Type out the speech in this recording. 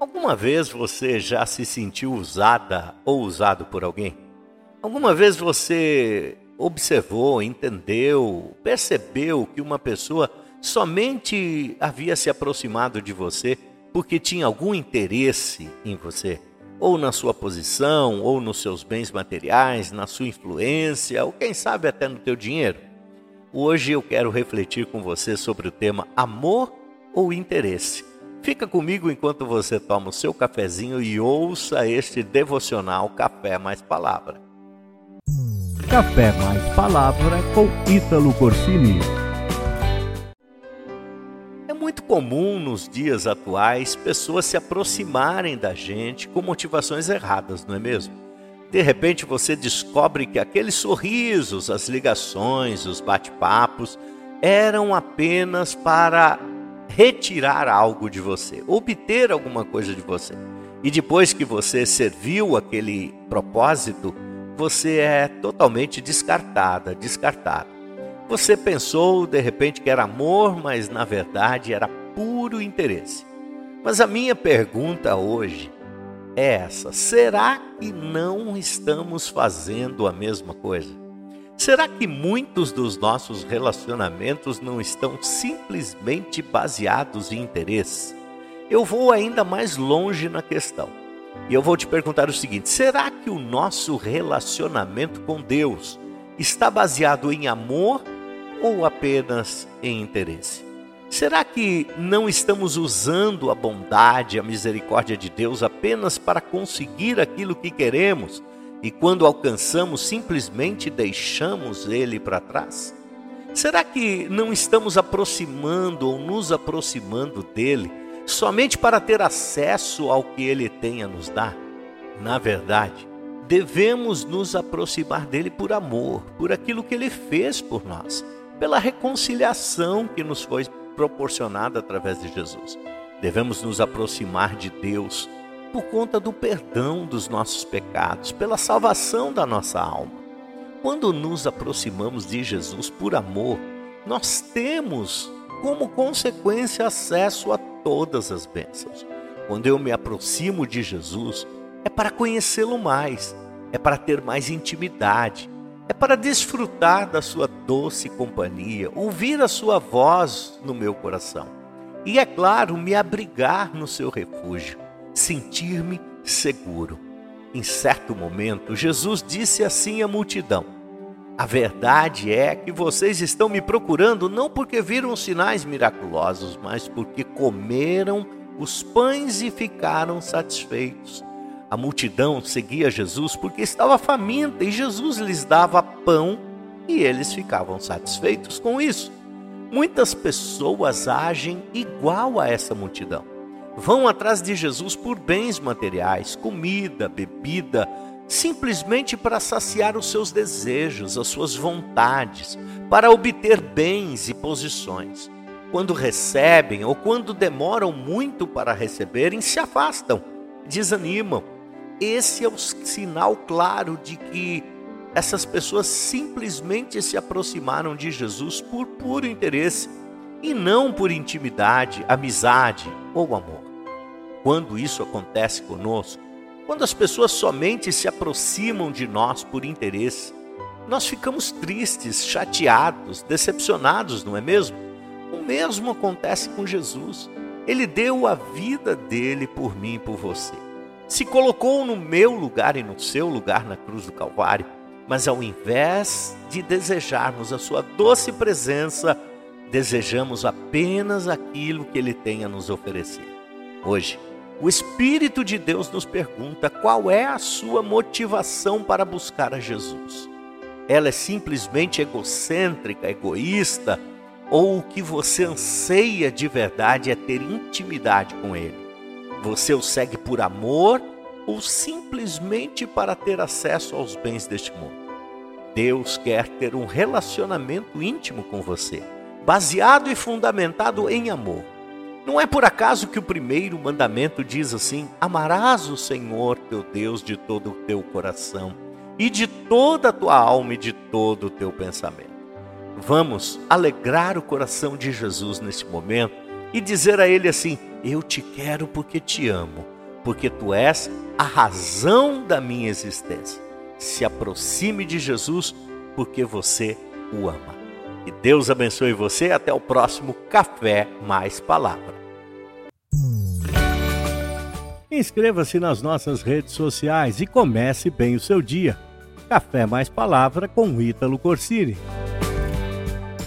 Alguma vez você já se sentiu usada ou usado por alguém? Alguma vez você observou, entendeu, percebeu que uma pessoa somente havia se aproximado de você porque tinha algum interesse em você? Ou na sua posição, ou nos seus bens materiais, na sua influência, ou quem sabe até no teu dinheiro? Hoje eu quero refletir com você sobre o tema amor ou interesse. Fica comigo enquanto você toma o seu cafezinho e ouça este devocional Café Mais Palavra. Café Mais Palavra com Ítalo Corsini. É muito comum nos dias atuais pessoas se aproximarem da gente com motivações erradas, não é mesmo? De repente você descobre que aqueles sorrisos, as ligações, os bate-papos eram apenas para retirar algo de você, obter alguma coisa de você. E depois que você serviu aquele propósito, você é totalmente descartada, descartado. Você pensou de repente que era amor, mas na verdade era puro interesse. Mas a minha pergunta hoje é essa: será que não estamos fazendo a mesma coisa? Será que muitos dos nossos relacionamentos não estão simplesmente baseados em interesse? Eu vou ainda mais longe na questão. E eu vou te perguntar o seguinte: será que o nosso relacionamento com Deus está baseado em amor ou apenas em interesse? Será que não estamos usando a bondade, a misericórdia de Deus apenas para conseguir aquilo que queremos e quando alcançamos simplesmente deixamos ele para trás? Será que não estamos aproximando ou nos aproximando dele somente para ter acesso ao que ele tem a nos dar? Na verdade, devemos nos aproximar dele por amor, por aquilo que ele fez por nós, pela reconciliação que nos foi proporcionada através de Jesus. Devemos nos aproximar de Deus por conta do perdão dos nossos pecados, pela salvação da nossa alma. Quando nos aproximamos de Jesus por amor, nós temos como consequência acesso a todas as bênçãos. Quando eu me aproximo de Jesus, é para conhecê-lo mais, é para ter mais intimidade, é para desfrutar da sua doce companhia, ouvir a sua voz no meu coração. E é claro, me abrigar no seu refúgio sentir-me seguro. Em certo momento, Jesus disse assim à multidão: A verdade é que vocês estão me procurando não porque viram sinais miraculosos, mas porque comeram os pães e ficaram satisfeitos. A multidão seguia Jesus porque estava faminta e Jesus lhes dava pão e eles ficavam satisfeitos com isso. Muitas pessoas agem igual a essa multidão vão atrás de Jesus por bens materiais, comida, bebida, simplesmente para saciar os seus desejos, as suas vontades, para obter bens e posições. Quando recebem ou quando demoram muito para receberem, se afastam, desanimam. Esse é o sinal claro de que essas pessoas simplesmente se aproximaram de Jesus por puro interesse e não por intimidade, amizade ou amor. Quando isso acontece conosco, quando as pessoas somente se aproximam de nós por interesse, nós ficamos tristes, chateados, decepcionados, não é mesmo? O mesmo acontece com Jesus. Ele deu a vida dele por mim e por você. Se colocou no meu lugar e no seu lugar na cruz do Calvário, mas ao invés de desejarmos a sua doce presença, desejamos apenas aquilo que ele tem a nos oferecer. Hoje, o Espírito de Deus nos pergunta qual é a sua motivação para buscar a Jesus. Ela é simplesmente egocêntrica, egoísta, ou o que você anseia de verdade é ter intimidade com Ele? Você o segue por amor ou simplesmente para ter acesso aos bens deste mundo? Deus quer ter um relacionamento íntimo com você, baseado e fundamentado em amor. Não é por acaso que o primeiro mandamento diz assim: Amarás o Senhor teu Deus de todo o teu coração e de toda a tua alma e de todo o teu pensamento. Vamos alegrar o coração de Jesus neste momento e dizer a Ele assim: Eu te quero porque te amo porque tu és a razão da minha existência. Se aproxime de Jesus, porque você o ama. Que Deus abençoe você. Até o próximo Café Mais Palavra. Inscreva-se nas nossas redes sociais e comece bem o seu dia. Café Mais Palavra com Ítalo Corsini.